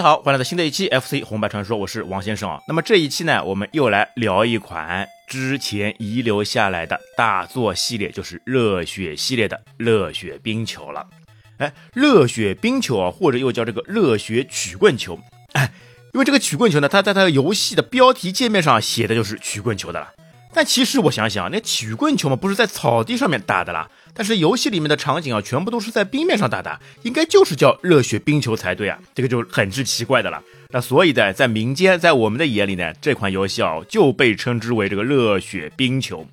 大家好，欢迎来到新的一期 FC 红白传说，我是王先生啊。那么这一期呢，我们又来聊一款之前遗留下来的大作系列，就是热血系列的热血冰球了。哎，热血冰球啊，或者又叫这个热血曲棍球，哎，因为这个曲棍球呢，它在它游戏的标题界面上写的就是曲棍球的了。但其实我想想，那曲棍球嘛，不是在草地上面打的啦。但是游戏里面的场景啊，全部都是在冰面上打的，应该就是叫热血冰球才对啊，这个就很是奇怪的了。那所以呢，在民间，在我们的眼里呢，这款游戏啊就被称之为这个热血冰球。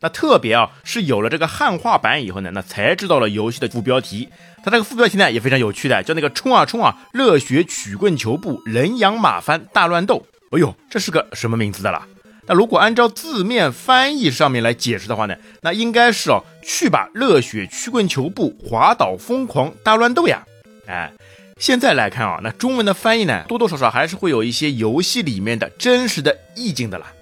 那特别啊，是有了这个汉化版以后呢，那才知道了游戏的副标题。它这个副标题呢也非常有趣的，叫那个冲啊冲啊，热血曲棍球部人仰马翻大乱斗。哎呦，这是个什么名字的啦？那如果按照字面翻译上面来解释的话呢，那应该是哦，去把热血曲棍球部滑倒疯狂大乱斗呀！哎，现在来看啊，那中文的翻译呢，多多少少还是会有一些游戏里面的真实的意境的啦。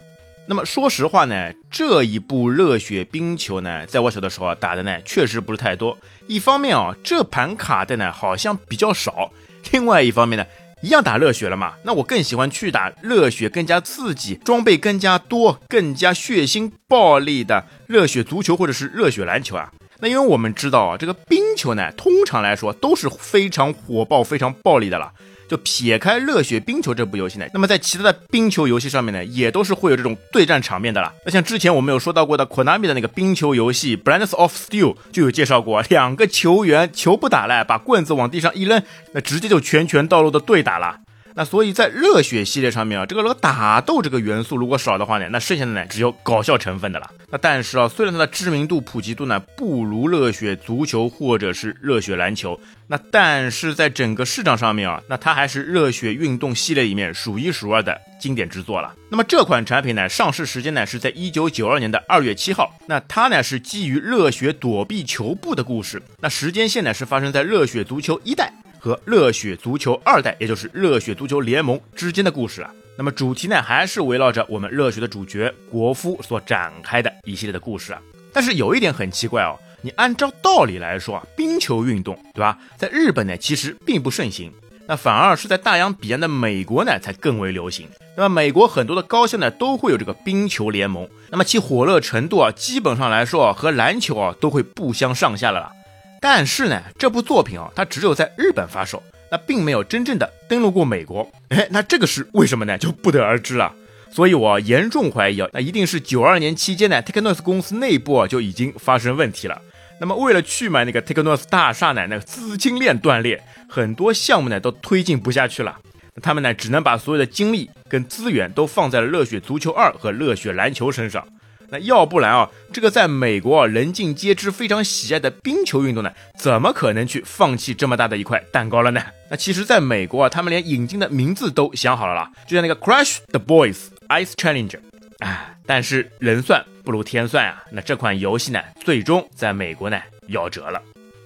那么说实话呢，这一部热血冰球呢，在我小的时候啊打的呢，确实不是太多。一方面啊，这盘卡带呢好像比较少；另外一方面呢。一样打热血了嘛？那我更喜欢去打热血更加刺激、装备更加多、更加血腥暴力的热血足球或者是热血篮球啊。那因为我们知道啊，这个冰球呢，通常来说都是非常火爆、非常暴力的了。就撇开热血冰球这部游戏呢，那么在其他的冰球游戏上面呢，也都是会有这种对战场面的啦。那像之前我们有说到过的 Konami 的那个冰球游戏 Brands of Steel 就有介绍过，两个球员球不打了，把棍子往地上一扔，那直接就拳拳到肉的对打了。那所以，在热血系列上面啊，这个老打斗这个元素如果少的话呢，那剩下的呢只有搞笑成分的了。那但是啊，虽然它的知名度、普及度呢不如热血足球或者是热血篮球，那但是在整个市场上面啊，那它还是热血运动系列里面数一数二的经典之作了。那么这款产品呢，上市时间呢是在一九九二年的二月七号。那它呢是基于热血躲避球部的故事。那时间线呢是发生在热血足球一代。和热血足球二代，也就是热血足球联盟之间的故事啊。那么主题呢，还是围绕着我们热血的主角国夫所展开的一系列的故事啊。但是有一点很奇怪哦，你按照道理来说啊，冰球运动对吧，在日本呢其实并不盛行，那反而是在大洋彼岸的美国呢才更为流行。那么美国很多的高校呢都会有这个冰球联盟，那么其火热程度啊，基本上来说，和篮球啊都会不相上下了。但是呢，这部作品啊，它只有在日本发售，那并没有真正的登陆过美国。哎，那这个是为什么呢？就不得而知了。所以我严重怀疑啊，那一定是九二年期间呢，Technos 公司内部啊就已经发生问题了。那么为了去买那个 Technos 大厦呢，那个资金链断裂，很多项目呢都推进不下去了。他们呢只能把所有的精力跟资源都放在了热血足球二和热血篮球身上。那要不然啊，这个在美国人尽皆知、非常喜爱的冰球运动呢，怎么可能去放弃这么大的一块蛋糕了呢？那其实，在美国啊，他们连引进的名字都想好了啦，就像那个 Crush the Boys Ice Challenger，哎，但是人算不如天算啊，那这款游戏呢，最终在美国呢夭折了。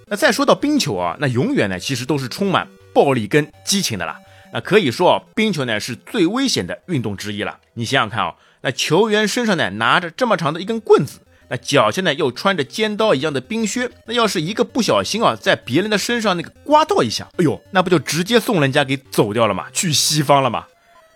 那再说到冰球啊，那永远呢其实都是充满暴力跟激情的啦。那可以说啊，冰球呢是最危险的运动之一了。你想想看啊。那球员身上呢拿着这么长的一根棍子，那脚下呢又穿着尖刀一样的冰靴，那要是一个不小心啊，在别人的身上那个刮到一下，哎呦，那不就直接送人家给走掉了吗？去西方了吗？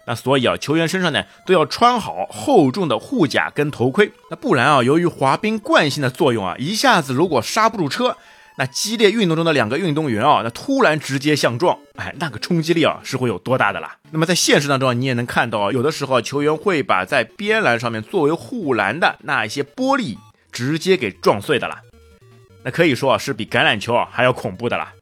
那所以啊，球员身上呢都要穿好厚重的护甲跟头盔，那不然啊，由于滑冰惯性的作用啊，一下子如果刹不住车。那激烈运动中的两个运动员啊，那突然直接相撞，哎，那个冲击力啊是会有多大的啦？那么在现实当中，你也能看到，有的时候球员会把在边栏上面作为护栏的那一些玻璃直接给撞碎的啦。那可以说啊，是比橄榄球啊还要恐怖的啦。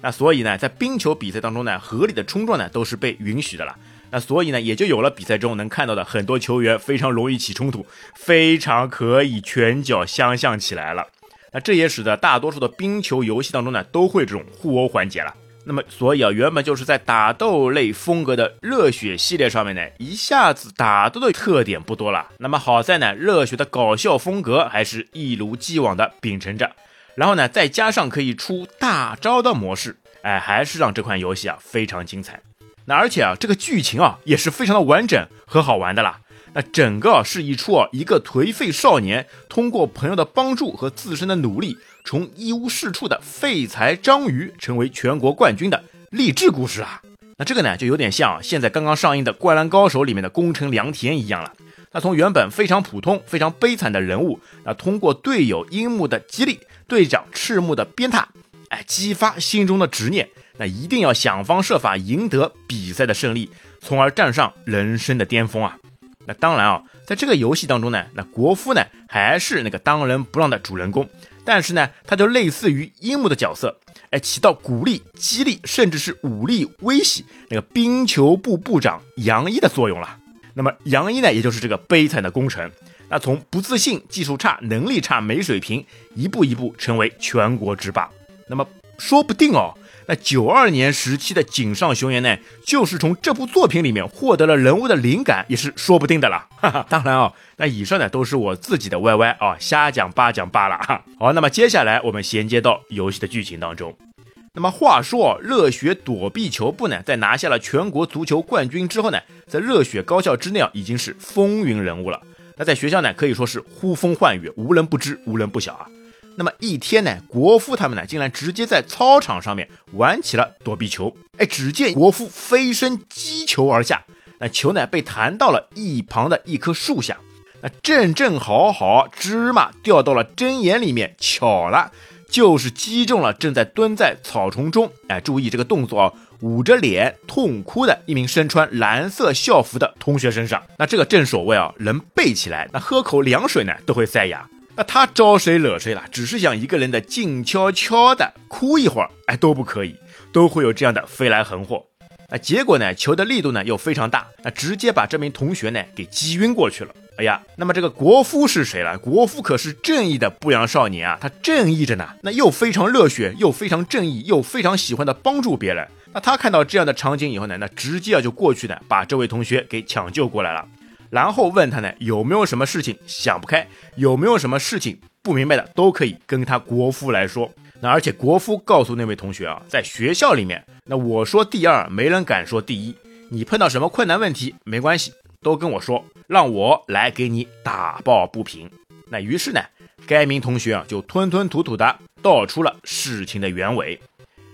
那所以呢，在冰球比赛当中呢，合理的冲撞呢都是被允许的了。那所以呢，也就有了比赛中能看到的很多球员非常容易起冲突，非常可以拳脚相向起来了。那这也使得大多数的冰球游戏当中呢，都会这种互殴环节了。那么，所以啊，原本就是在打斗类风格的热血系列上面呢，一下子打斗的特点不多了。那么好在呢，热血的搞笑风格还是一如既往的秉承着。然后呢，再加上可以出大招的模式，哎，还是让这款游戏啊非常精彩。那而且啊，这个剧情啊也是非常的完整和好玩的啦。那整个是一出啊，一个颓废少年通过朋友的帮助和自身的努力，从一无是处的废材章鱼成为全国冠军的励志故事啊。那这个呢，就有点像现在刚刚上映的《灌篮高手》里面的宫城良田一样了。那从原本非常普通、非常悲惨的人物，那通过队友樱木的激励，队长赤木的鞭挞，哎，激发心中的执念，那一定要想方设法赢得比赛的胜利，从而站上人生的巅峰啊！那当然啊，在这个游戏当中呢，那国夫呢还是那个当仁不让的主人公，但是呢，他就类似于樱木的角色，哎，起到鼓励、激励，甚至是武力威胁那个冰球部部长杨一的作用了。那么杨一呢，也就是这个悲惨的功臣，那从不自信、技术差、能力差、没水平，一步一步成为全国之霸。那么说不定哦，那九二年时期的井上雄彦呢，就是从这部作品里面获得了人物的灵感，也是说不定的了。哈哈，当然啊，那以上呢都是我自己的歪歪啊，瞎讲八讲罢了哈。好，那么接下来我们衔接到游戏的剧情当中。那么话说，热血躲避球部呢，在拿下了全国足球冠军之后呢，在热血高校之内啊，已经是风云人物了。那在学校呢，可以说是呼风唤雨，无人不知，无人不晓啊。那么一天呢，国夫他们呢，竟然直接在操场上面玩起了躲避球。哎，只见国夫飞身击球而下，那球呢被弹到了一旁的一棵树下，那正正好好，芝麻掉到了针眼里面，巧了。就是击中了正在蹲在草丛中，哎，注意这个动作啊，捂着脸痛哭的一名身穿蓝色校服的同学身上。那这个正所谓啊，人背起来，那喝口凉水呢都会塞牙。那他招谁惹谁了？只是想一个人的静悄悄的哭一会儿，哎，都不可以，都会有这样的飞来横祸。那结果呢，球的力度呢又非常大，那直接把这名同学呢给击晕过去了。哎呀，那么这个国夫是谁了？国夫可是正义的不良少年啊，他正义着呢。那又非常热血，又非常正义，又非常喜欢的帮助别人。那他看到这样的场景以后呢，那直接啊就过去呢，把这位同学给抢救过来了。然后问他呢，有没有什么事情想不开，有没有什么事情不明白的，都可以跟他国夫来说。那而且国夫告诉那位同学啊，在学校里面，那我说第二，没人敢说第一。你碰到什么困难问题，没关系。都跟我说，让我来给你打抱不平。那于是呢，该名同学啊就吞吞吐吐的道出了事情的原委。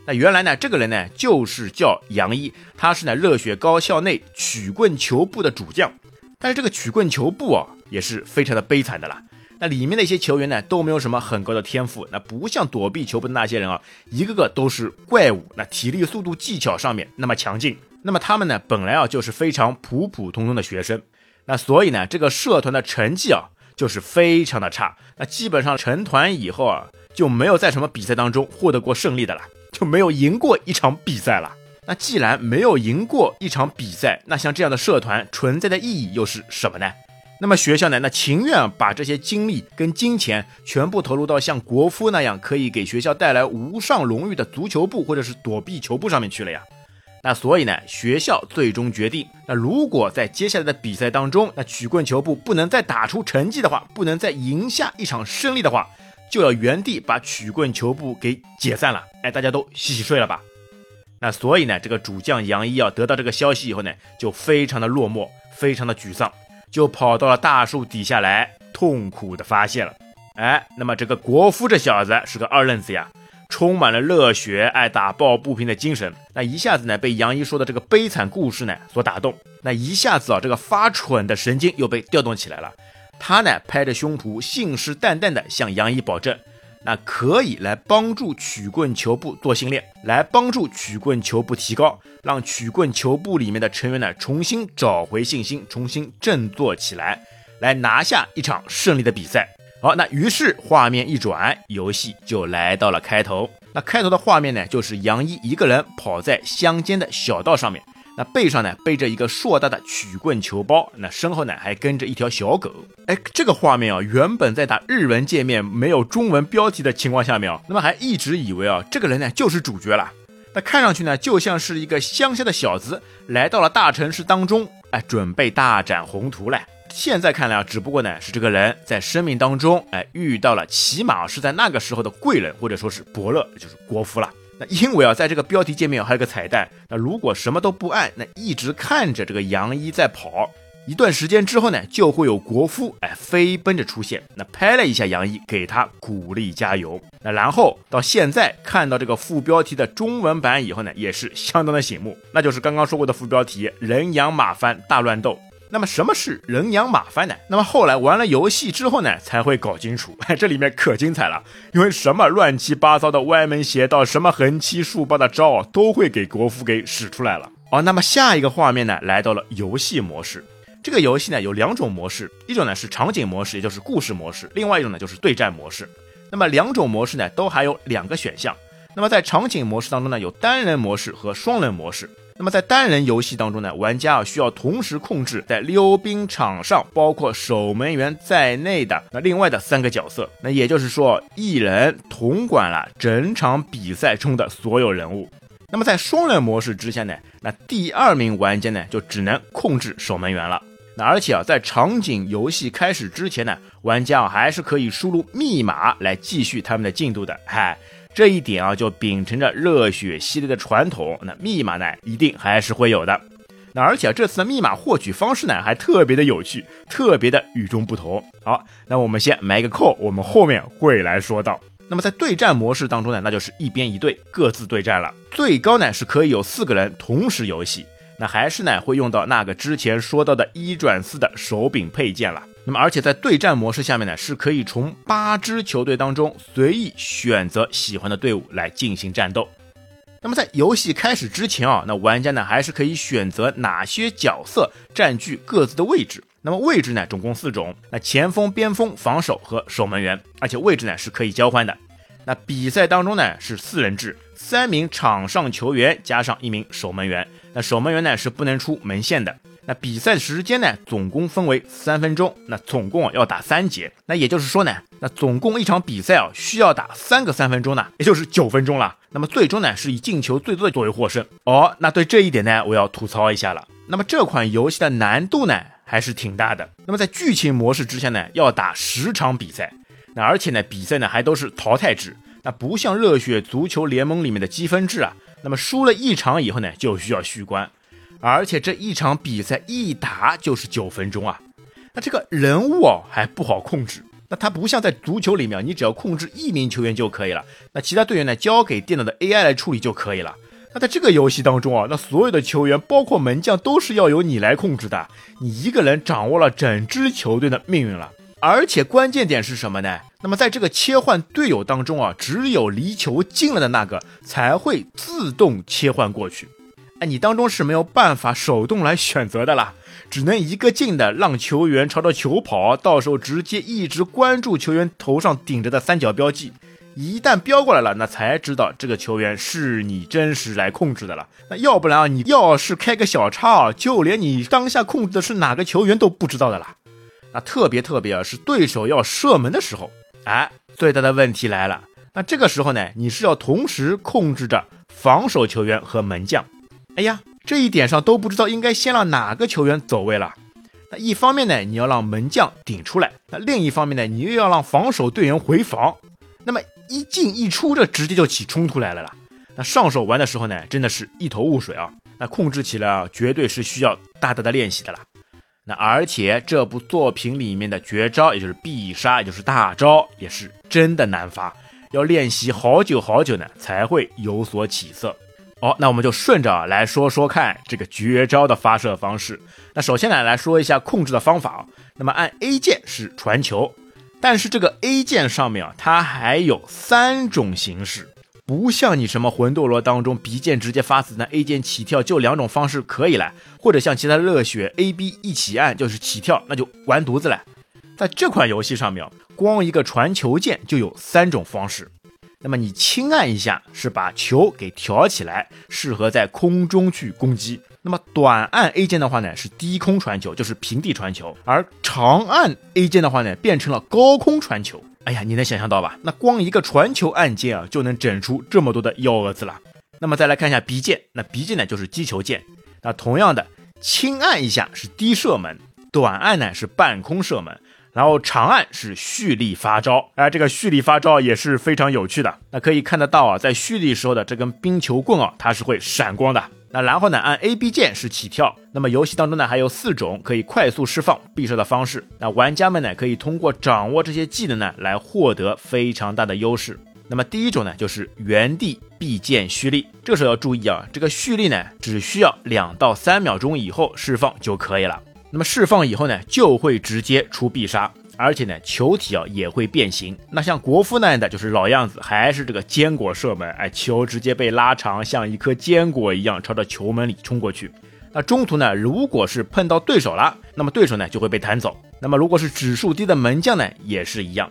那原来呢，这个人呢就是叫杨一，他是呢热血高校内曲棍球部的主将。但是这个曲棍球部啊也是非常的悲惨的啦。那里面的一些球员呢都没有什么很高的天赋，那不像躲避球部的那些人啊，一个个都是怪物。那体力、速度、技巧上面那么强劲。那么他们呢，本来啊就是非常普普通通的学生，那所以呢，这个社团的成绩啊就是非常的差。那基本上成团以后啊，就没有在什么比赛当中获得过胜利的了，就没有赢过一场比赛了。那既然没有赢过一场比赛，那像这样的社团存在的意义又是什么呢？那么学校呢，那情愿把这些精力跟金钱全部投入到像国夫那样可以给学校带来无上荣誉的足球部或者是躲避球部上面去了呀。那所以呢，学校最终决定，那如果在接下来的比赛当中，那曲棍球部不能再打出成绩的话，不能再赢下一场胜利的话，就要原地把曲棍球部给解散了。哎，大家都洗洗睡了吧？那所以呢，这个主将杨一啊，得到这个消息以后呢，就非常的落寞，非常的沮丧，就跑到了大树底下来痛苦的发泄了。哎，那么这个国夫这小子是个二愣子呀。充满了热血、爱打抱不平的精神，那一下子呢被杨一说的这个悲惨故事呢所打动，那一下子啊这个发蠢的神经又被调动起来了。他呢拍着胸脯，信誓旦旦的向杨一保证，那可以来帮助曲棍球部做训练，来帮助曲棍球部提高，让曲棍球部里面的成员呢重新找回信心，重新振作起来，来拿下一场胜利的比赛。好，那于是画面一转，游戏就来到了开头。那开头的画面呢，就是杨一一个人跑在乡间的小道上面，那背上呢背着一个硕大的曲棍球包，那身后呢还跟着一条小狗。哎，这个画面啊，原本在打日文界面没有中文标题的情况下面啊，那么还一直以为啊这个人呢就是主角了。那看上去呢就像是一个乡下的小子来到了大城市当中，哎，准备大展宏图嘞。现在看来啊，只不过呢是这个人在生命当中，哎，遇到了起码是在那个时候的贵人，或者说是伯乐，就是国夫了。那因为啊，在这个标题界面还有个彩蛋，那如果什么都不按，那一直看着这个杨一在跑，一段时间之后呢，就会有国夫哎飞奔着出现，那拍了一下杨一，给他鼓励加油。那然后到现在看到这个副标题的中文版以后呢，也是相当的醒目，那就是刚刚说过的副标题“人仰马翻大乱斗”。那么什么是人仰马翻呢？那么后来玩了游戏之后呢，才会搞清楚，哎 这里面可精彩了，因为什么乱七八糟的歪门邪道，什么横七竖八的招，都会给国服给使出来了。哦，那么下一个画面呢，来到了游戏模式。这个游戏呢有两种模式，一种呢是场景模式，也就是故事模式；另外一种呢就是对战模式。那么两种模式呢都还有两个选项。那么在场景模式当中呢，有单人模式和双人模式。那么在单人游戏当中呢，玩家啊需要同时控制在溜冰场上包括守门员在内的那另外的三个角色，那也就是说一人统管了整场比赛中的所有人物。那么在双人模式之下呢，那第二名玩家呢就只能控制守门员了。那而且啊，在场景游戏开始之前呢，玩家啊还是可以输入密码来继续他们的进度的，嗨。这一点啊，就秉承着热血系列的传统，那密码呢，一定还是会有的。那而且这次的密码获取方式呢，还特别的有趣，特别的与众不同。好，那我们先埋个扣，我们后面会来说到。那么在对战模式当中呢，那就是一边一队各自对战了，最高呢是可以有四个人同时游戏。那还是呢会用到那个之前说到的一转四的手柄配件了。那么，而且在对战模式下面呢，是可以从八支球队当中随意选择喜欢的队伍来进行战斗。那么在游戏开始之前啊，那玩家呢还是可以选择哪些角色占据各自的位置。那么位置呢总共四种，那前锋、边锋、防守和守门员，而且位置呢是可以交换的。那比赛当中呢是四人制，三名场上球员加上一名守门员，那守门员呢是不能出门线的。那比赛时间呢，总共分为三分钟，那总共要打三节，那也就是说呢，那总共一场比赛啊，需要打三个三分钟呢，也就是九分钟了。那么最终呢，是以进球最多的作为获胜。哦，那对这一点呢，我要吐槽一下了。那么这款游戏的难度呢，还是挺大的。那么在剧情模式之下呢，要打十场比赛，那而且呢，比赛呢还都是淘汰制，那不像热血足球联盟里面的积分制啊。那么输了一场以后呢，就需要续关。而且这一场比赛一打就是九分钟啊，那这个人物哦还不好控制。那它不像在足球里面，你只要控制一名球员就可以了，那其他队员呢交给电脑的 AI 来处理就可以了。那在这个游戏当中啊，那所有的球员包括门将都是要由你来控制的，你一个人掌握了整支球队的命运了。而且关键点是什么呢？那么在这个切换队友当中啊，只有离球近了的那个才会自动切换过去。哎，你当中是没有办法手动来选择的啦，只能一个劲的让球员朝着球跑，到时候直接一直关注球员头上顶着的三角标记，一旦标过来了，那才知道这个球员是你真实来控制的了。那要不然啊，你要是开个小差，就连你当下控制的是哪个球员都不知道的啦。那特别特别啊，是对手要射门的时候，哎，最大的问题来了。那这个时候呢，你是要同时控制着防守球员和门将。哎呀，这一点上都不知道应该先让哪个球员走位了。那一方面呢，你要让门将顶出来；那另一方面呢，你又要让防守队员回防。那么一进一出，这直接就起冲突来了啦。那上手玩的时候呢，真的是一头雾水啊。那控制起来啊，绝对是需要大大的练习的啦。那而且这部作品里面的绝招，也就是必杀，也就是大招，也是真的难发，要练习好久好久呢，才会有所起色。好，那我们就顺着来说说看这个绝招的发射方式。那首先呢，来说一下控制的方法。那么按 A 键是传球，但是这个 A 键上面啊，它还有三种形式，不像你什么魂斗罗当中 B 键直接发子弹，A 键起跳，就两种方式可以了。或者像其他热血 A B 一起按就是起跳，那就完犊子了。在这款游戏上面，光一个传球键就有三种方式。那么你轻按一下是把球给挑起来，适合在空中去攻击。那么短按 A 键的话呢，是低空传球，就是平地传球；而长按 A 键的话呢，变成了高空传球。哎呀，你能想象到吧？那光一个传球按键啊，就能整出这么多的幺蛾子了。那么再来看一下 B 键，那 B 键呢就是击球键。那同样的，轻按一下是低射门，短按呢是半空射门。然后长按是蓄力发招，哎，这个蓄力发招也是非常有趣的。那可以看得到啊，在蓄力时候的这根冰球棍啊，它是会闪光的。那然后呢，按 A、B 键是起跳。那么游戏当中呢，还有四种可以快速释放必杀的方式。那玩家们呢，可以通过掌握这些技能呢，来获得非常大的优势。那么第一种呢，就是原地 B 键蓄力。这时候要注意啊，这个蓄力呢，只需要两到三秒钟以后释放就可以了。那么释放以后呢，就会直接出必杀。而且呢，球体啊也会变形。那像国服那样的就是老样子，还是这个坚果射门，哎，球直接被拉长，像一颗坚果一样朝着球门里冲过去。那中途呢，如果是碰到对手了，那么对手呢就会被弹走。那么如果是指数低的门将呢，也是一样。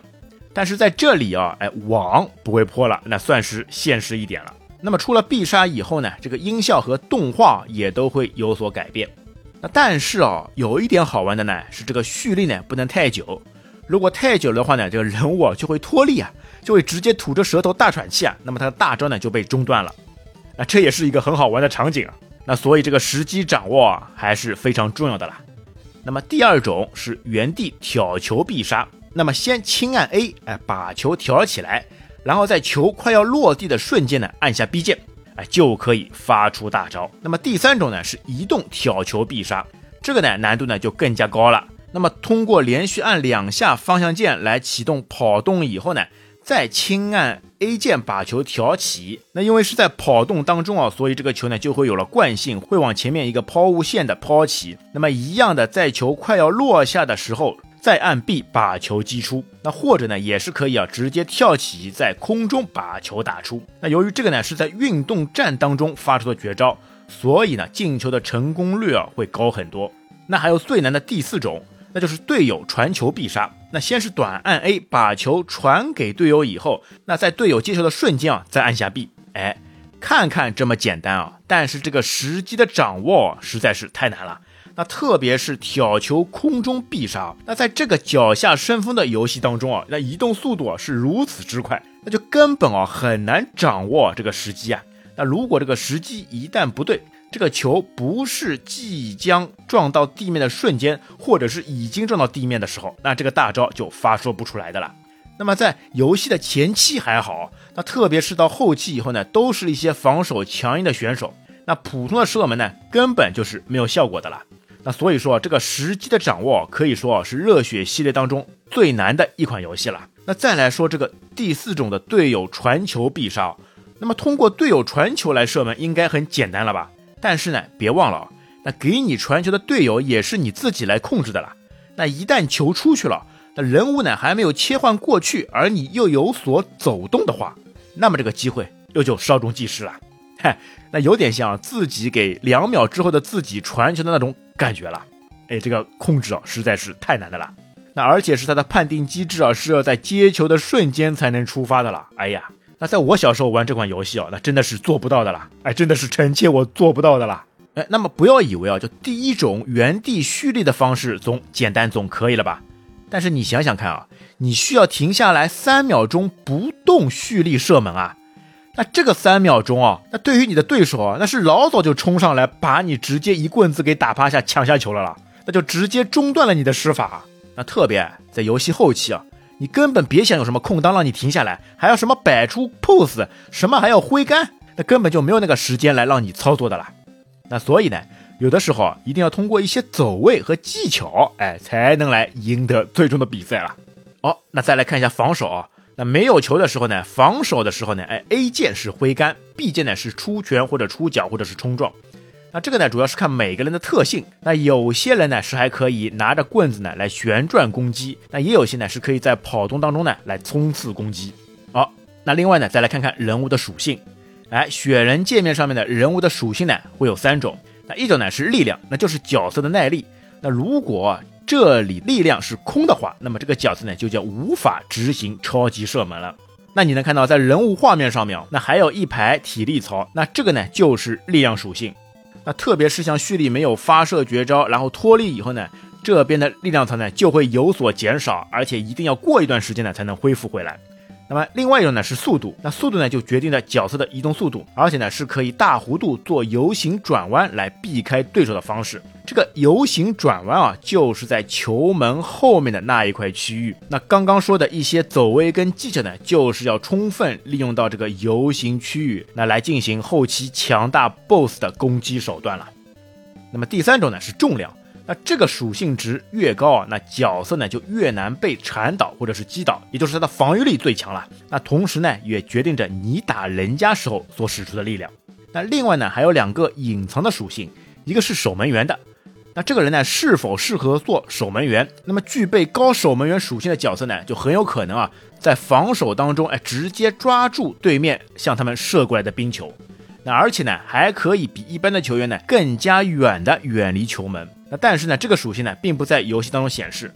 但是在这里啊，哎，网不会破了，那算是现实一点了。那么出了必杀以后呢，这个音效和动画也都会有所改变。那但是啊，有一点好玩的呢，是这个蓄力呢不能太久。如果太久的话呢，这个人物啊就会脱力啊，就会直接吐着舌头大喘气啊，那么他的大招呢就被中断了。那这也是一个很好玩的场景啊。那所以这个时机掌握啊还是非常重要的啦。那么第二种是原地挑球必杀，那么先轻按 A，哎，把球挑起来，然后在球快要落地的瞬间呢按下 B 键，哎，就可以发出大招。那么第三种呢是移动挑球必杀，这个呢难度呢就更加高了。那么通过连续按两下方向键来启动跑动以后呢，再轻按 A 键把球挑起。那因为是在跑动当中啊，所以这个球呢就会有了惯性，会往前面一个抛物线的抛起。那么一样的，在球快要落下的时候，再按 B 把球击出。那或者呢，也是可以啊，直接跳起在空中把球打出。那由于这个呢是在运动战当中发出的绝招，所以呢进球的成功率啊会高很多。那还有最难的第四种。那就是队友传球必杀。那先是短按 A 把球传给队友，以后那在队友接球的瞬间啊，再按下 B。哎，看看这么简单啊，但是这个时机的掌握实在是太难了。那特别是挑球空中必杀，那在这个脚下生风的游戏当中啊，那移动速度啊是如此之快，那就根本啊很难掌握这个时机啊。那如果这个时机一旦不对，这个球不是即将撞到地面的瞬间，或者是已经撞到地面的时候，那这个大招就发射不出来的了。那么在游戏的前期还好，那特别是到后期以后呢，都是一些防守强硬的选手，那普通的射门呢，根本就是没有效果的了。那所以说，这个时机的掌握可以说是热血系列当中最难的一款游戏了。那再来说这个第四种的队友传球必杀，那么通过队友传球来射门应该很简单了吧？但是呢，别忘了，那给你传球的队友也是你自己来控制的啦。那一旦球出去了，那人物呢还没有切换过去，而你又有所走动的话，那么这个机会又就稍纵即逝了。嗨，那有点像自己给两秒之后的自己传球的那种感觉了。哎，这个控制啊实在是太难的了。那而且是它的判定机制啊是要在接球的瞬间才能出发的了。哎呀。那在我小时候玩这款游戏啊，那真的是做不到的啦！哎，真的是臣妾我做不到的啦！哎，那么不要以为啊，就第一种原地蓄力的方式总简单总可以了吧？但是你想想看啊，你需要停下来三秒钟不动蓄力射门啊，那这个三秒钟啊，那对于你的对手啊，那是老早就冲上来把你直接一棍子给打趴下抢下球了啦，那就直接中断了你的施法。那特别在游戏后期啊。你根本别想有什么空档让你停下来，还要什么摆出 pose，什么还要挥杆，那根本就没有那个时间来让你操作的啦。那所以呢，有的时候一定要通过一些走位和技巧，哎，才能来赢得最终的比赛了。哦，那再来看一下防守啊。那没有球的时候呢，防守的时候呢，哎，A 键是挥杆，B 键呢是出拳或者出脚或者是冲撞。那这个呢，主要是看每个人的特性。那有些人呢是还可以拿着棍子呢来旋转攻击，那也有些呢是可以在跑动当中呢来冲刺攻击。好，那另外呢，再来看看人物的属性。哎，雪人界面上面的人物的属性呢会有三种。那一种呢是力量，那就是角色的耐力。那如果这里力量是空的话，那么这个角色呢就叫无法执行超级射门了。那你能看到在人物画面上面，那还有一排体力槽，那这个呢就是力量属性。那特别是像蓄力没有发射绝招，然后脱力以后呢，这边的力量槽呢就会有所减少，而且一定要过一段时间呢才能恢复回来。那么另外一种呢是速度，那速度呢就决定了角色的移动速度，而且呢是可以大弧度做游行转弯来避开对手的方式。这个游行转弯啊，就是在球门后面的那一块区域。那刚刚说的一些走位跟技巧呢，就是要充分利用到这个游行区域，那来进行后期强大 BOSS 的攻击手段了。那么第三种呢是重量。那这个属性值越高啊，那角色呢就越难被缠倒或者是击倒，也就是它的防御力最强了。那同时呢，也决定着你打人家时候所使出的力量。那另外呢，还有两个隐藏的属性，一个是守门员的。那这个人呢，是否适合做守门员？那么具备高守门员属性的角色呢，就很有可能啊，在防守当中，哎，直接抓住对面向他们射过来的冰球。那而且呢，还可以比一般的球员呢更加远的远离球门。那但是呢，这个属性呢并不在游戏当中显示。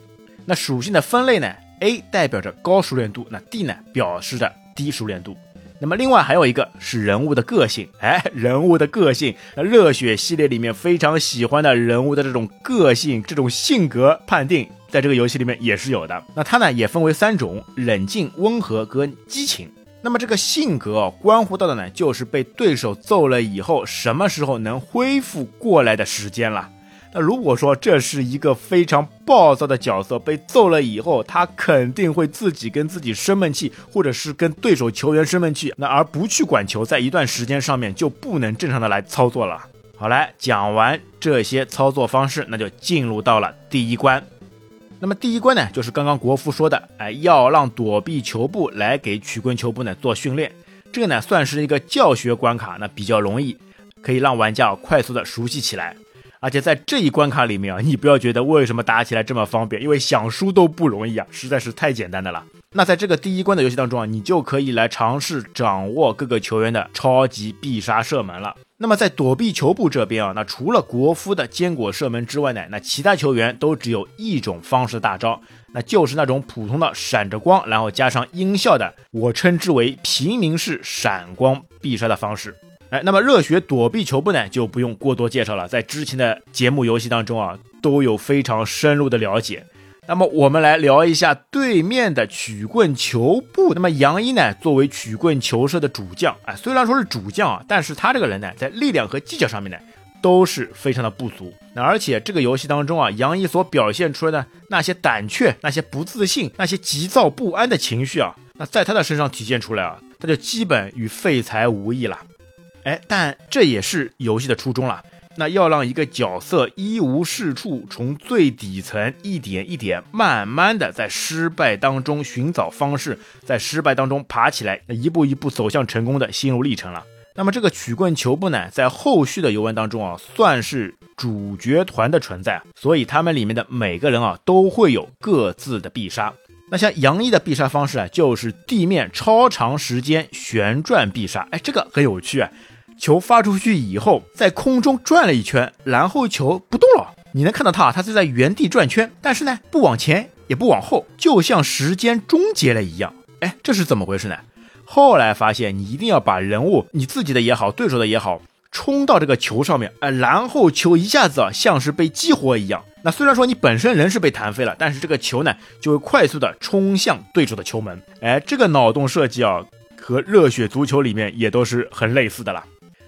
那属性的分类呢，A 代表着高熟练度，那 D 呢表示着低熟练度。那么另外还有一个是人物的个性，哎，人物的个性，那热血系列里面非常喜欢的人物的这种个性、这种性格判定，在这个游戏里面也是有的。那它呢也分为三种：冷静、温和跟激情。那么这个性格关乎到的呢，就是被对手揍了以后，什么时候能恢复过来的时间了。那如果说这是一个非常暴躁的角色，被揍了以后，他肯定会自己跟自己生闷气，或者是跟对手球员生闷气，那而不去管球，在一段时间上面就不能正常的来操作了。好来讲完这些操作方式，那就进入到了第一关。那么第一关呢，就是刚刚国服说的，哎，要让躲避球部来给曲棍球部呢做训练，这个呢算是一个教学关卡，那比较容易，可以让玩家快速的熟悉起来。而且在这一关卡里面啊，你不要觉得为什么打起来这么方便，因为想输都不容易啊，实在是太简单的了。那在这个第一关的游戏当中啊，你就可以来尝试掌握各个球员的超级必杀射门了。那么在躲避球部这边啊，那除了国夫的坚果射门之外呢，那其他球员都只有一种方式大招，那就是那种普通的闪着光，然后加上音效的，我称之为平民式闪光必杀的方式。哎，那么热血躲避球部呢，就不用过多介绍了，在之前的节目游戏当中啊，都有非常深入的了解。那么我们来聊一下对面的曲棍球部。那么杨一呢，作为曲棍球社的主将，哎，虽然说是主将啊，但是他这个人呢，在力量和技巧上面呢，都是非常的不足。那而且这个游戏当中啊，杨一所表现出来的那些胆怯、那些不自信、那些急躁不安的情绪啊，那在他的身上体现出来啊，他就基本与废材无异了。哎，但这也是游戏的初衷了。那要让一个角色一无是处，从最底层一点一点，慢慢的在失败当中寻找方式，在失败当中爬起来，一步一步走向成功的心路历程了。那么这个曲棍球部呢，在后续的游玩当中啊，算是主角团的存在，所以他们里面的每个人啊，都会有各自的必杀。那像杨一的必杀方式啊，就是地面超长时间旋转必杀，哎，这个很有趣啊。球发出去以后，在空中转了一圈，然后球不动了。你能看到它，它是在原地转圈，但是呢，不往前也不往后，就像时间终结了一样。哎，这是怎么回事呢？后来发现，你一定要把人物，你自己的也好，对手的也好，冲到这个球上面，哎，然后球一下子啊，像是被激活一样。那虽然说你本身人是被弹飞了，但是这个球呢，就会快速的冲向对手的球门。哎，这个脑洞设计啊，和热血足球里面也都是很类似的了。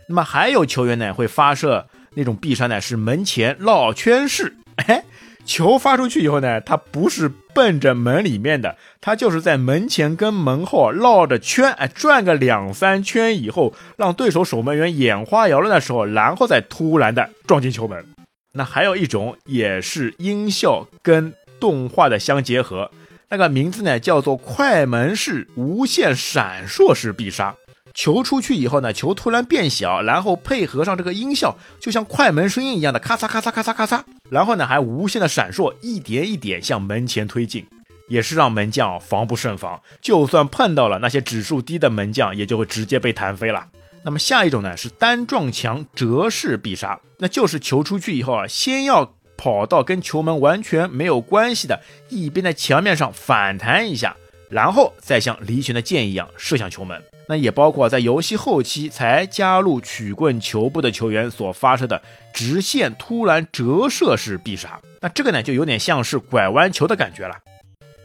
那么还有球员呢，会发射那种必杀呢，是门前绕圈式。哎，球发出去以后呢，它不是奔着门里面的，它就是在门前跟门后绕着圈，哎，转个两三圈以后，让对手守门员眼花缭乱的时候，然后再突然的撞进球门。那还有一种也是音效跟动画的相结合，那个名字呢叫做快门式无限闪烁式必杀。球出去以后呢，球突然变小，然后配合上这个音效，就像快门声音一样的咔嚓咔嚓咔嚓咔嚓，然后呢还无限的闪烁，一点一点向门前推进，也是让门将防不胜防。就算碰到了那些指数低的门将，也就会直接被弹飞了。那么下一种呢是单撞墙折式必杀，那就是球出去以后啊，先要跑到跟球门完全没有关系的一边的墙面上反弹一下，然后再像离弦的箭一样射向球门。那也包括在游戏后期才加入曲棍球部的球员所发射的直线突然折射式必杀，那这个呢就有点像是拐弯球的感觉了。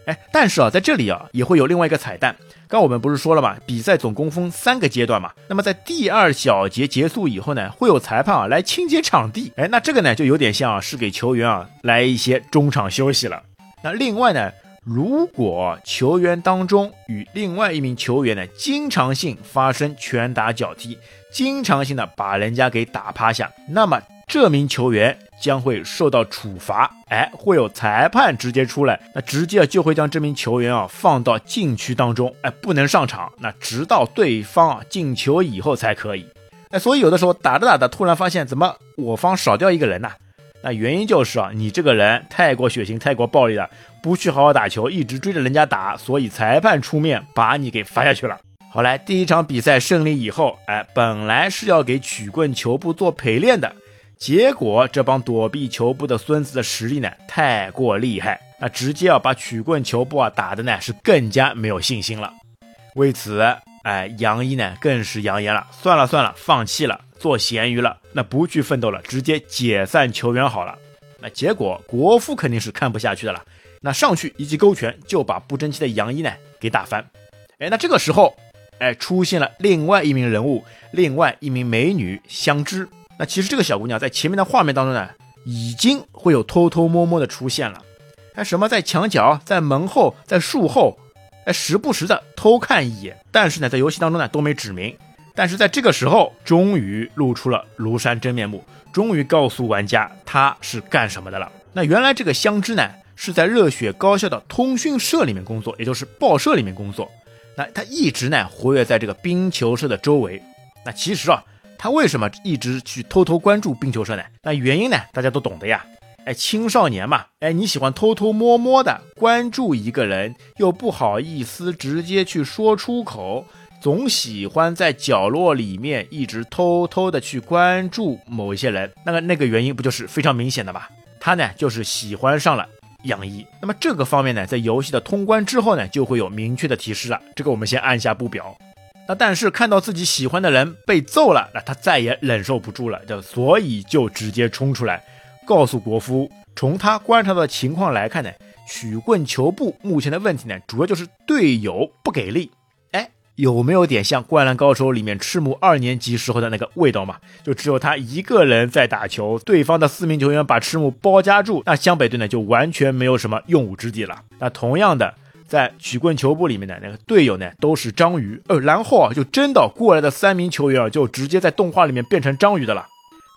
哎，但是啊，在这里啊，也会有另外一个彩蛋。刚我们不是说了嘛，比赛总共分三个阶段嘛。那么在第二小节结束以后呢，会有裁判啊来清洁场地。哎，那这个呢，就有点像，是给球员啊来一些中场休息了。那另外呢，如果球员当中与另外一名球员呢，经常性发生拳打脚踢，经常性的把人家给打趴下，那么。这名球员将会受到处罚，哎，会有裁判直接出来，那直接就会将这名球员啊放到禁区当中，哎，不能上场，那直到对方啊进球以后才可以。哎，所以有的时候打着打着，突然发现怎么我方少掉一个人呢？那原因就是啊，你这个人太过血腥、太过暴力了，不去好好打球，一直追着人家打，所以裁判出面把你给罚下去了。好来，第一场比赛胜利以后，哎，本来是要给曲棍球部做陪练的。结果这帮躲避球部的孙子的实力呢太过厉害，那直接啊把曲棍球部啊打的呢是更加没有信心了。为此，哎，杨一呢更是扬言了，算了算了，放弃了，做咸鱼了，那不去奋斗了，直接解散球员好了。那结果国夫肯定是看不下去的了，那上去一记勾拳就把不争气的杨一呢给打翻。哎，那这个时候，哎，出现了另外一名人物，另外一名美女香枝。那其实这个小姑娘在前面的画面当中呢，已经会有偷偷摸摸的出现了，哎，什么在墙角、在门后、在树后，哎，时不时的偷看一眼。但是呢，在游戏当中呢都没指明。但是在这个时候，终于露出了庐山真面目，终于告诉玩家她是干什么的了。那原来这个香知呢是在热血高校的通讯社里面工作，也就是报社里面工作。那他一直呢活跃在这个冰球社的周围。那其实啊。他为什么一直去偷偷关注冰球社呢？那原因呢？大家都懂的呀。哎，青少年嘛，哎，你喜欢偷偷摸摸的关注一个人，又不好意思直接去说出口，总喜欢在角落里面一直偷偷的去关注某一些人。那个那个原因不就是非常明显的吧？他呢就是喜欢上了养一。那么这个方面呢，在游戏的通关之后呢，就会有明确的提示了。这个我们先按下不表。那但是看到自己喜欢的人被揍了，那他再也忍受不住了，就所以就直接冲出来，告诉国夫，从他观察到的情况来看呢，曲棍球部目前的问题呢，主要就是队友不给力。有没有点像《灌篮高手》里面赤木二年级时候的那个味道嘛？就只有他一个人在打球，对方的四名球员把赤木包夹住，那湘北队呢就完全没有什么用武之地了。那同样的。在曲棍球部里面的那个队友呢，都是章鱼，呃，然后啊，就真的过来的三名球员啊，就直接在动画里面变成章鱼的了。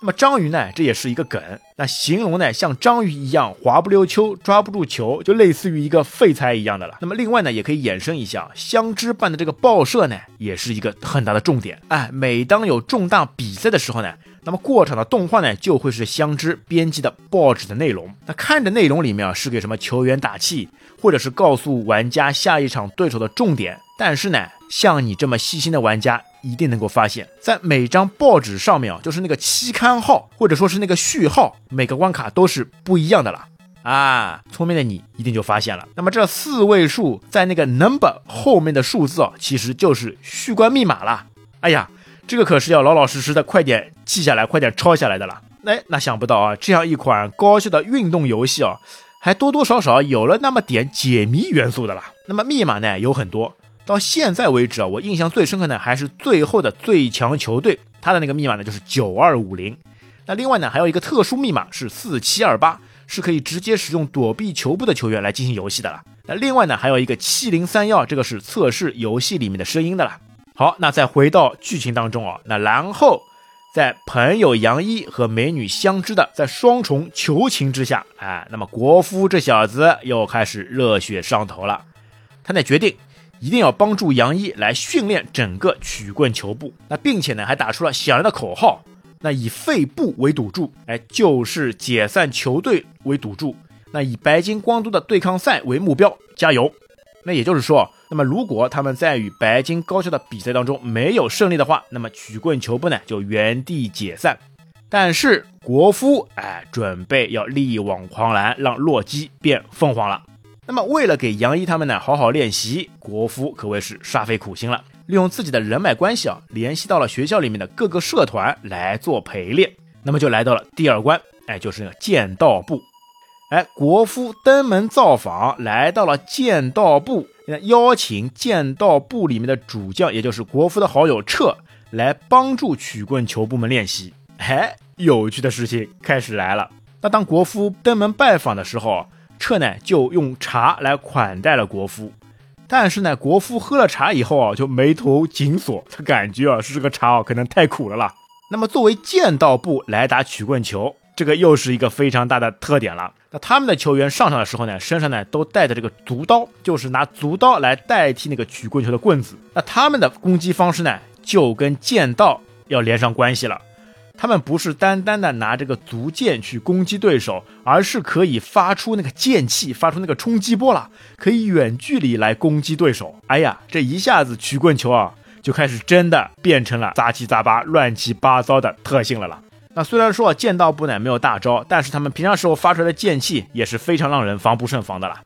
那么章鱼呢，这也是一个梗，那形容呢像章鱼一样滑不溜秋，抓不住球，就类似于一个废材一样的了。那么另外呢，也可以衍生一下，香知办的这个报社呢，也是一个很大的重点。哎，每当有重大比赛的时候呢。那么过场的动画呢，就会是香知编辑的报纸的内容。那看着内容里面啊，是给什么球员打气，或者是告诉玩家下一场对手的重点。但是呢，像你这么细心的玩家，一定能够发现，在每张报纸上面啊，就是那个期刊号，或者说是那个序号，每个关卡都是不一样的了啊。聪明的你一定就发现了。那么这四位数在那个 number 后面的数字啊，其实就是续关密码了。哎呀。这个可是要老老实实的，快点记下来，快点抄下来的了。哎，那想不到啊，这样一款高效的运动游戏啊，还多多少少有了那么点解谜元素的了。那么密码呢有很多，到现在为止啊，我印象最深刻的还是最后的最强球队，它的那个密码呢就是九二五零。那另外呢还有一个特殊密码是四七二八，是可以直接使用躲避球部的球员来进行游戏的了。那另外呢还有一个七零三幺，这个是测试游戏里面的声音的了。好，那再回到剧情当中啊，那然后在朋友杨一和美女相知的在双重求情之下，哎，那么国夫这小子又开始热血上头了。他呢决定一定要帮助杨一来训练整个曲棍球部，那并且呢还打出了响亮的口号，那以肺部为赌注，哎，就是解散球队为赌注，那以白金光都的对抗赛为目标，加油！那也就是说，那么如果他们在与白金高校的比赛当中没有胜利的话，那么曲棍球部呢就原地解散。但是国夫哎，准备要力挽狂澜，让洛基变凤凰了。那么为了给杨一他们呢好好练习，国夫可谓是煞费苦心了，利用自己的人脉关系啊，联系到了学校里面的各个社团来做陪练。那么就来到了第二关，哎，就是那个剑道部。哎，国夫登门造访，来到了剑道部，邀请剑道部里面的主将，也就是国夫的好友彻，来帮助曲棍球部门练习。哎，有趣的事情开始来了。那当国夫登门拜访的时候，彻呢就用茶来款待了国夫。但是呢，国夫喝了茶以后啊，就眉头紧锁，他感觉啊是这个茶啊可能太苦了啦。那么作为剑道部来打曲棍球。这个又是一个非常大的特点了。那他们的球员上场的时候呢，身上呢都带着这个足刀，就是拿足刀来代替那个曲棍球的棍子。那他们的攻击方式呢，就跟剑道要连上关系了。他们不是单单的拿这个足剑去攻击对手，而是可以发出那个剑气，发出那个冲击波了，可以远距离来攻击对手。哎呀，这一下子曲棍球啊，就开始真的变成了杂七杂八、乱七八糟的特性了了。那虽然说剑道部呢没有大招，但是他们平常时候发出来的剑气也是非常让人防不胜防的啦。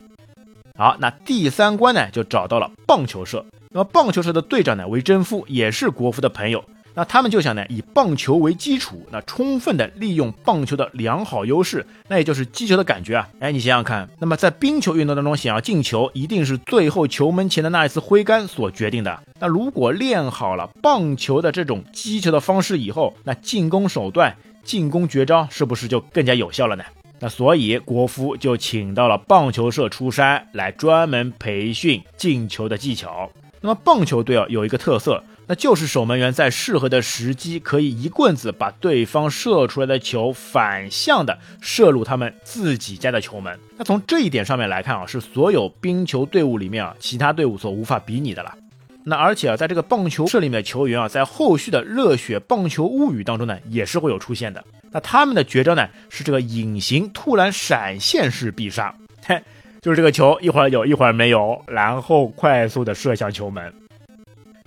好，那第三关呢就找到了棒球社，那么棒球社的队长呢为真夫，也是国服的朋友。那他们就想呢，以棒球为基础，那充分的利用棒球的良好优势，那也就是击球的感觉啊。哎，你想想看，那么在冰球运动当中，想要进球，一定是最后球门前的那一次挥杆所决定的。那如果练好了棒球的这种击球的方式以后，那进攻手段、进攻绝招是不是就更加有效了呢？那所以国夫就请到了棒球社出山，来专门培训进球的技巧。那么棒球队啊，有一个特色。那就是守门员在适合的时机，可以一棍子把对方射出来的球反向的射入他们自己家的球门。那从这一点上面来看啊，是所有冰球队伍里面啊，其他队伍所无法比拟的了。那而且啊，在这个棒球社里面的球员啊，在后续的热血棒球物语当中呢，也是会有出现的。那他们的绝招呢，是这个隐形突然闪现式必杀，嘿，就是这个球一会儿有一会儿没有，然后快速的射向球门。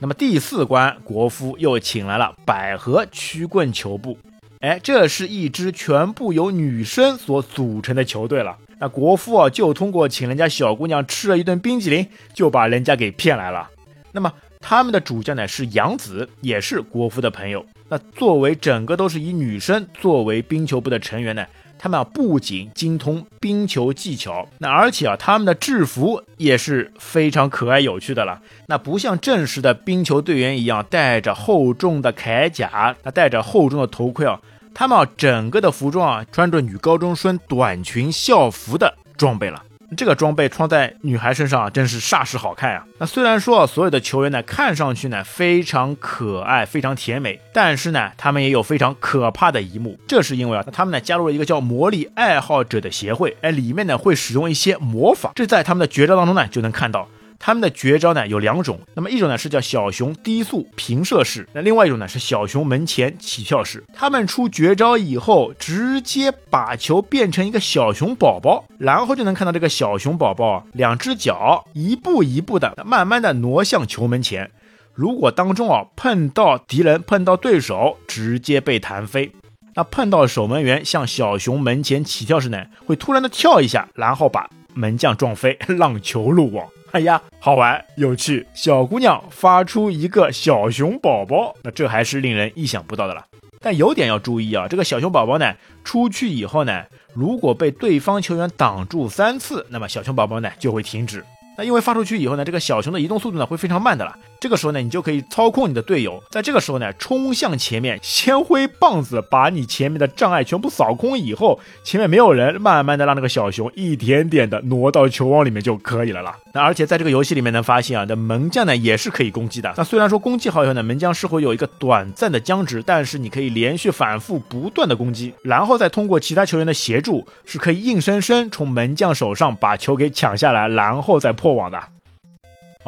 那么第四关，国夫又请来了百合曲棍球部，哎，这是一支全部由女生所组成的球队了。那国夫啊，就通过请人家小姑娘吃了一顿冰淇淋，就把人家给骗来了。那么他们的主将呢是杨子，也是国夫的朋友。那作为整个都是以女生作为冰球部的成员呢。他们啊不仅精通冰球技巧，那而且啊他们的制服也是非常可爱有趣的了。那不像正式的冰球队员一样戴着厚重的铠甲，那戴着厚重的头盔啊，他们啊整个的服装啊穿着女高中生短裙校服的装备了。这个装备穿在女孩身上啊，真是煞是好看啊！那虽然说啊所有的球员呢，看上去呢非常可爱、非常甜美，但是呢，他们也有非常可怕的一幕。这是因为啊，他们呢加入了一个叫魔力爱好者的协会，哎，里面呢会使用一些魔法，这在他们的绝招当中呢就能看到。他们的绝招呢有两种，那么一种呢是叫小熊低速平射式，那另外一种呢是小熊门前起跳式。他们出绝招以后，直接把球变成一个小熊宝宝，然后就能看到这个小熊宝宝两只脚一步一步的慢慢的挪向球门前。如果当中啊碰到敌人碰到对手，直接被弹飞。那碰到守门员像小熊门前起跳式呢，会突然的跳一下，然后把门将撞飞，让球入网。哎呀，好玩有趣！小姑娘发出一个小熊宝宝，那这还是令人意想不到的了。但有点要注意啊，这个小熊宝宝呢，出去以后呢，如果被对方球员挡住三次，那么小熊宝宝呢就会停止。那因为发出去以后呢，这个小熊的移动速度呢会非常慢的了。这个时候呢，你就可以操控你的队友，在这个时候呢，冲向前面，先挥棒子把你前面的障碍全部扫空以后，前面没有人，慢慢的让那个小熊一点点的挪到球网里面就可以了啦。那而且在这个游戏里面能发现啊，这门将呢也是可以攻击的。那虽然说攻击好以后呢，门将是会有一个短暂的僵直，但是你可以连续反复不断的攻击，然后再通过其他球员的协助，是可以硬生生从门将手上把球给抢下来，然后再破网的。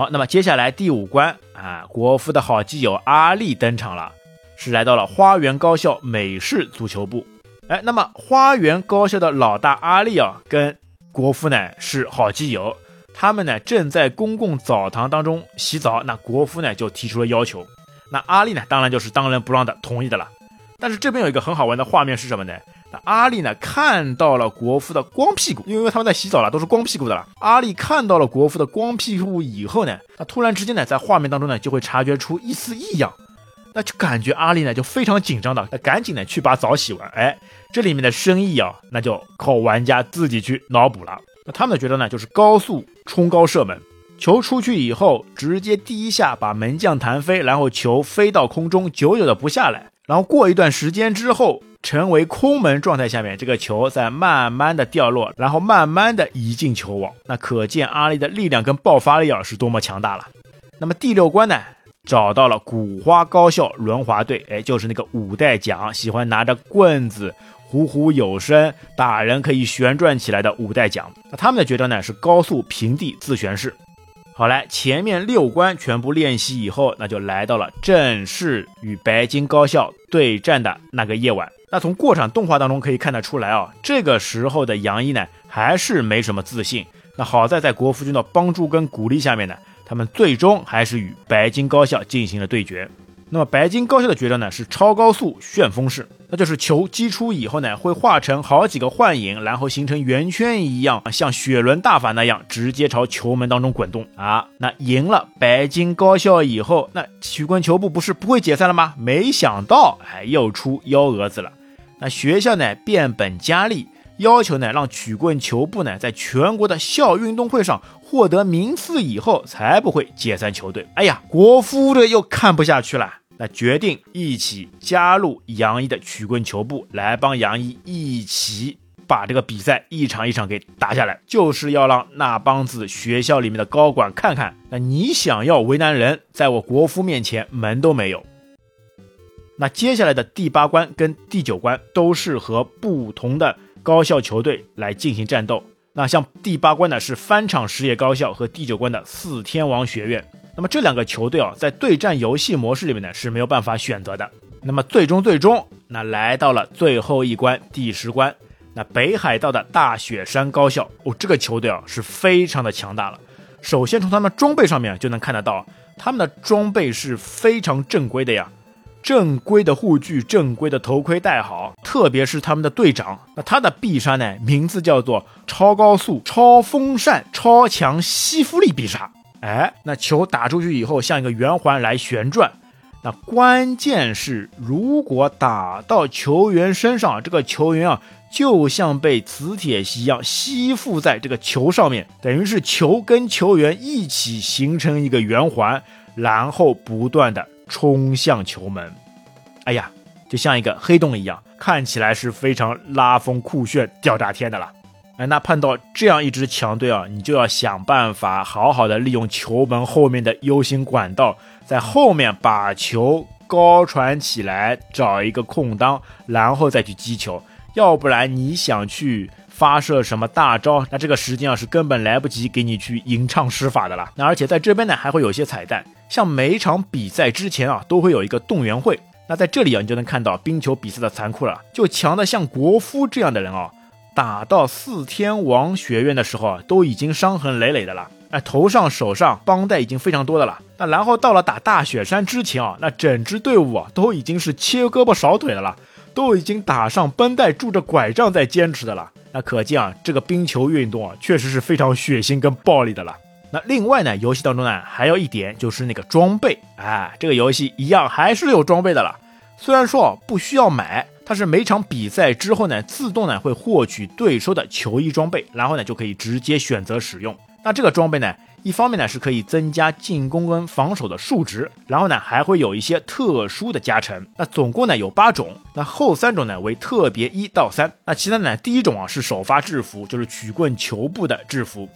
好，那么接下来第五关啊，国夫的好基友阿力登场了，是来到了花园高校美式足球部。哎，那么花园高校的老大阿力啊，跟国夫呢是好基友，他们呢正在公共澡堂当中洗澡，那国夫呢就提出了要求，那阿力呢当然就是当仁不让的同意的了。但是这边有一个很好玩的画面是什么呢？那阿丽呢看到了国夫的光屁股，因为他们在洗澡了，都是光屁股的了。阿丽看到了国夫的光屁股以后呢，他突然之间呢，在画面当中呢，就会察觉出一丝异样。那就感觉阿丽呢就非常紧张的，那赶紧呢去把澡洗完。哎，这里面的深意啊，那就靠玩家自己去脑补了。那他们觉得呢，就是高速冲高射门，球出去以后，直接第一下把门将弹飞，然后球飞到空中，久久的不下来，然后过一段时间之后，成为空门状态下面，这个球再慢慢的掉落，然后慢慢的移进球网。那可见阿丽的力量跟爆发力啊是多么强大了。那么第六关呢，找到了古花高校轮滑队，哎，就是那个五代奖，喜欢拿着棍子。虎虎有声，打人可以旋转起来的五代奖。那他们的绝招呢是高速平地自旋式。好来，前面六关全部练习以后，那就来到了正式与白金高校对战的那个夜晚。那从过场动画当中可以看得出来啊，这个时候的杨一呢还是没什么自信。那好在在国服君的帮助跟鼓励下面呢，他们最终还是与白金高校进行了对决。那么白金高校的绝招呢是超高速旋风式，那就是球击出以后呢会化成好几个幻影，然后形成圆圈一样，像雪轮大法那样直接朝球门当中滚动啊。那赢了白金高校以后，那曲棍球部不是不会解散了吗？没想到哎又出幺蛾子了。那学校呢变本加厉，要求呢让曲棍球部呢在全国的校运动会上。获得名次以后才不会解散球队。哎呀，国夫这又看不下去了，那决定一起加入杨一的曲棍球部，来帮杨一一起把这个比赛一场一场给打下来，就是要让那帮子学校里面的高管看看，那你想要为难人，在我国夫面前门都没有。那接下来的第八关跟第九关都是和不同的高校球队来进行战斗。那像第八关呢是翻场实业高校和第九关的四天王学院，那么这两个球队啊，在对战游戏模式里面呢是没有办法选择的。那么最终最终，那来到了最后一关第十关，那北海道的大雪山高校哦，这个球队啊是非常的强大了。首先从他们装备上面就能看得到，他们的装备是非常正规的呀。正规的护具，正规的头盔戴好，特别是他们的队长，那他的必杀呢，名字叫做超高速、超风扇、超强吸附力必杀。哎，那球打出去以后，像一个圆环来旋转。那关键是，如果打到球员身上，这个球员啊，就像被磁铁吸一样吸附在这个球上面，等于是球跟球员一起形成一个圆环，然后不断的。冲向球门，哎呀，就像一个黑洞一样，看起来是非常拉风酷炫、吊炸天的了。那碰到这样一支强队啊，你就要想办法好好的利用球门后面的 U 型管道，在后面把球高传起来，找一个空当，然后再去击球。要不然你想去发射什么大招，那这个时间啊是根本来不及给你去吟唱施法的了。那而且在这边呢，还会有些彩蛋。像每场比赛之前啊，都会有一个动员会。那在这里啊，你就能看到冰球比赛的残酷了。就强的像国夫这样的人啊，打到四天王学院的时候啊，都已经伤痕累累的了。哎，头上、手上绷带已经非常多的了。那然后到了打大雪山之前啊，那整支队伍啊，都已经是切胳膊少腿的了，都已经打上绷带，拄着拐杖在坚持的了。那可见啊，这个冰球运动啊，确实是非常血腥跟暴力的了。那另外呢，游戏当中呢还有一点就是那个装备，哎，这个游戏一样还是有装备的了。虽然说不需要买，它是每场比赛之后呢，自动呢会获取对手的球衣装备，然后呢就可以直接选择使用。那这个装备呢，一方面呢是可以增加进攻跟防守的数值，然后呢还会有一些特殊的加成。那总共呢有八种，那后三种呢为特别一到三。那其他呢，第一种啊是首发制服，就是曲棍球部的制服。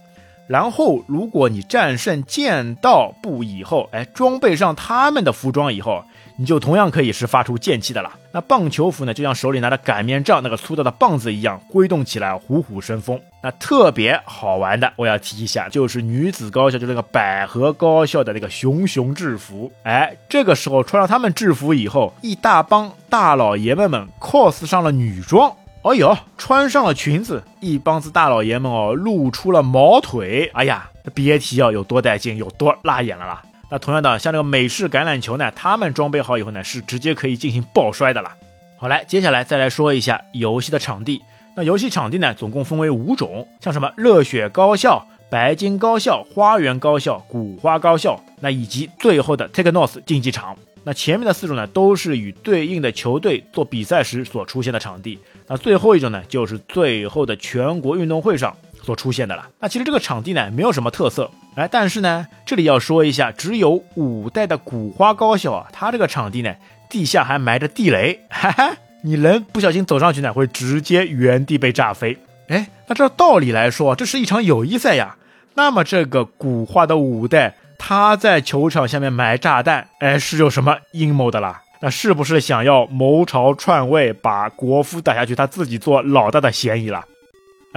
然后，如果你战胜剑道部以后，哎，装备上他们的服装以后，你就同样可以是发出剑气的了。那棒球服呢，就像手里拿着擀面杖那个粗大的棒子一样，挥动起来虎虎生风。那特别好玩的，我要提一下，就是女子高校，就那个百合高校的那个熊熊制服。哎，这个时候穿上他们制服以后，一大帮大老爷们们 cos 上了女装。哎呦，穿上了裙子，一帮子大老爷们哦，露出了毛腿。哎呀，别提要有多带劲，有多辣眼了啦。那同样的，像这个美式橄榄球呢，他们装备好以后呢，是直接可以进行爆摔的了。好来，接下来再来说一下游戏的场地。那游戏场地呢，总共分为五种，像什么热血高校、白金高校、花园高校、古花高校，那以及最后的 Take North 竞技场。那前面的四种呢，都是与对应的球队做比赛时所出现的场地。那最后一种呢，就是最后的全国运动会上所出现的了。那其实这个场地呢，没有什么特色，哎，但是呢，这里要说一下，只有五代的古花高校啊，它这个场地呢，地下还埋着地雷，哈哈，你人不小心走上去呢，会直接原地被炸飞。哎，那照道理来说，这是一场友谊赛呀。那么这个古花的五代，他在球场下面埋炸弹，哎，是有什么阴谋的啦？那是不是想要谋朝篡位，把国夫打下去，他自己做老大的嫌疑了？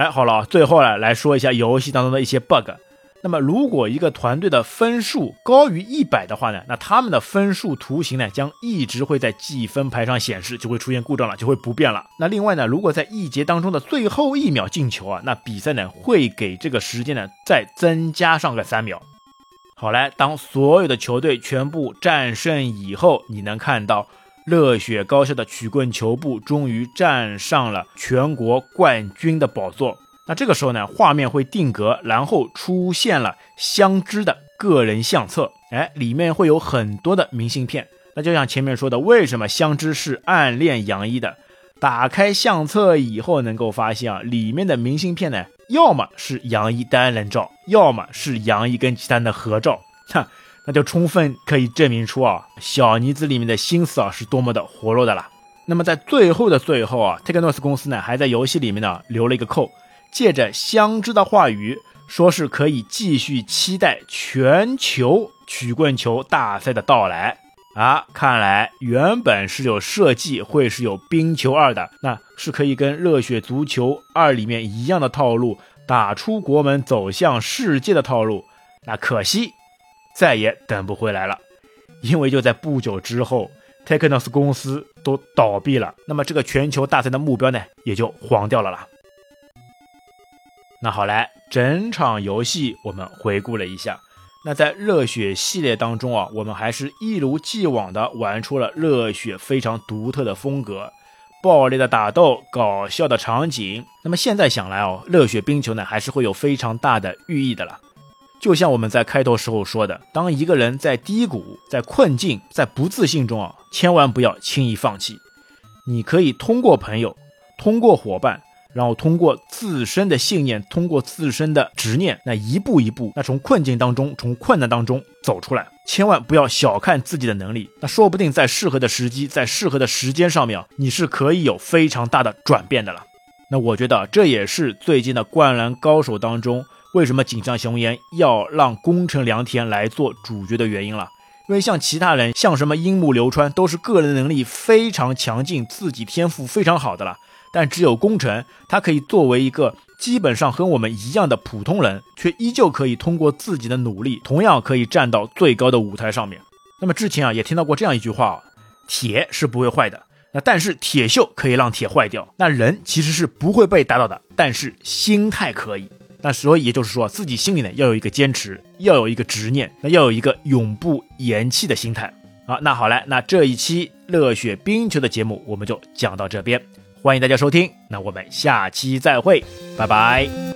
哎，好了，最后呢，来说一下游戏当中的一些 bug。那么，如果一个团队的分数高于一百的话呢，那他们的分数图形呢将一直会在计分牌上显示，就会出现故障了，就会不变了。那另外呢，如果在一节当中的最后一秒进球啊，那比赛呢会给这个时间呢再增加上个三秒。好来，当所有的球队全部战胜以后，你能看到热血高校的曲棍球部终于站上了全国冠军的宝座。那这个时候呢，画面会定格，然后出现了香知的个人相册，哎，里面会有很多的明信片。那就像前面说的，为什么香知是暗恋杨一的？打开相册以后，能够发现啊，里面的明信片呢，要么是杨一单人照，要么是杨一跟其他人的合照，哈，那就充分可以证明出啊，小妮子里面的心思啊，是多么的活络的了。那么在最后的最后啊，Teknos 公司呢，还在游戏里面呢留了一个扣。借着相知的话语，说是可以继续期待全球曲棍球大赛的到来啊！看来原本是有设计会是有冰球二的，那是可以跟热血足球二里面一样的套路，打出国门走向世界的套路。那可惜再也等不回来了，因为就在不久之后，Teknos 公司都倒闭了，那么这个全球大赛的目标呢，也就黄掉了啦。那好来，整场游戏我们回顾了一下。那在热血系列当中啊，我们还是一如既往的玩出了热血非常独特的风格，暴力的打斗，搞笑的场景。那么现在想来哦，热血冰球呢，还是会有非常大的寓意的了。就像我们在开头时候说的，当一个人在低谷、在困境、在不自信中啊，千万不要轻易放弃。你可以通过朋友，通过伙伴。然后通过自身的信念，通过自身的执念，那一步一步，那从困境当中，从困难当中走出来。千万不要小看自己的能力，那说不定在适合的时机，在适合的时间上面啊，你是可以有非常大的转变的了。那我觉得这也是最近的灌篮高手当中，为什么井上雄彦要让宫城良田来做主角的原因了。因为像其他人，像什么樱木流川，都是个人能力非常强劲，自己天赋非常好的了。但只有工程，他可以作为一个基本上和我们一样的普通人，却依旧可以通过自己的努力，同样可以站到最高的舞台上面。那么之前啊，也听到过这样一句话：铁是不会坏的，那但是铁锈可以让铁坏掉。那人其实是不会被打倒的，但是心态可以。那所以也就是说，自己心里呢要有一个坚持，要有一个执念，那要有一个永不言弃的心态。好，那好了，那这一期热血冰球的节目我们就讲到这边。欢迎大家收听，那我们下期再会，拜拜。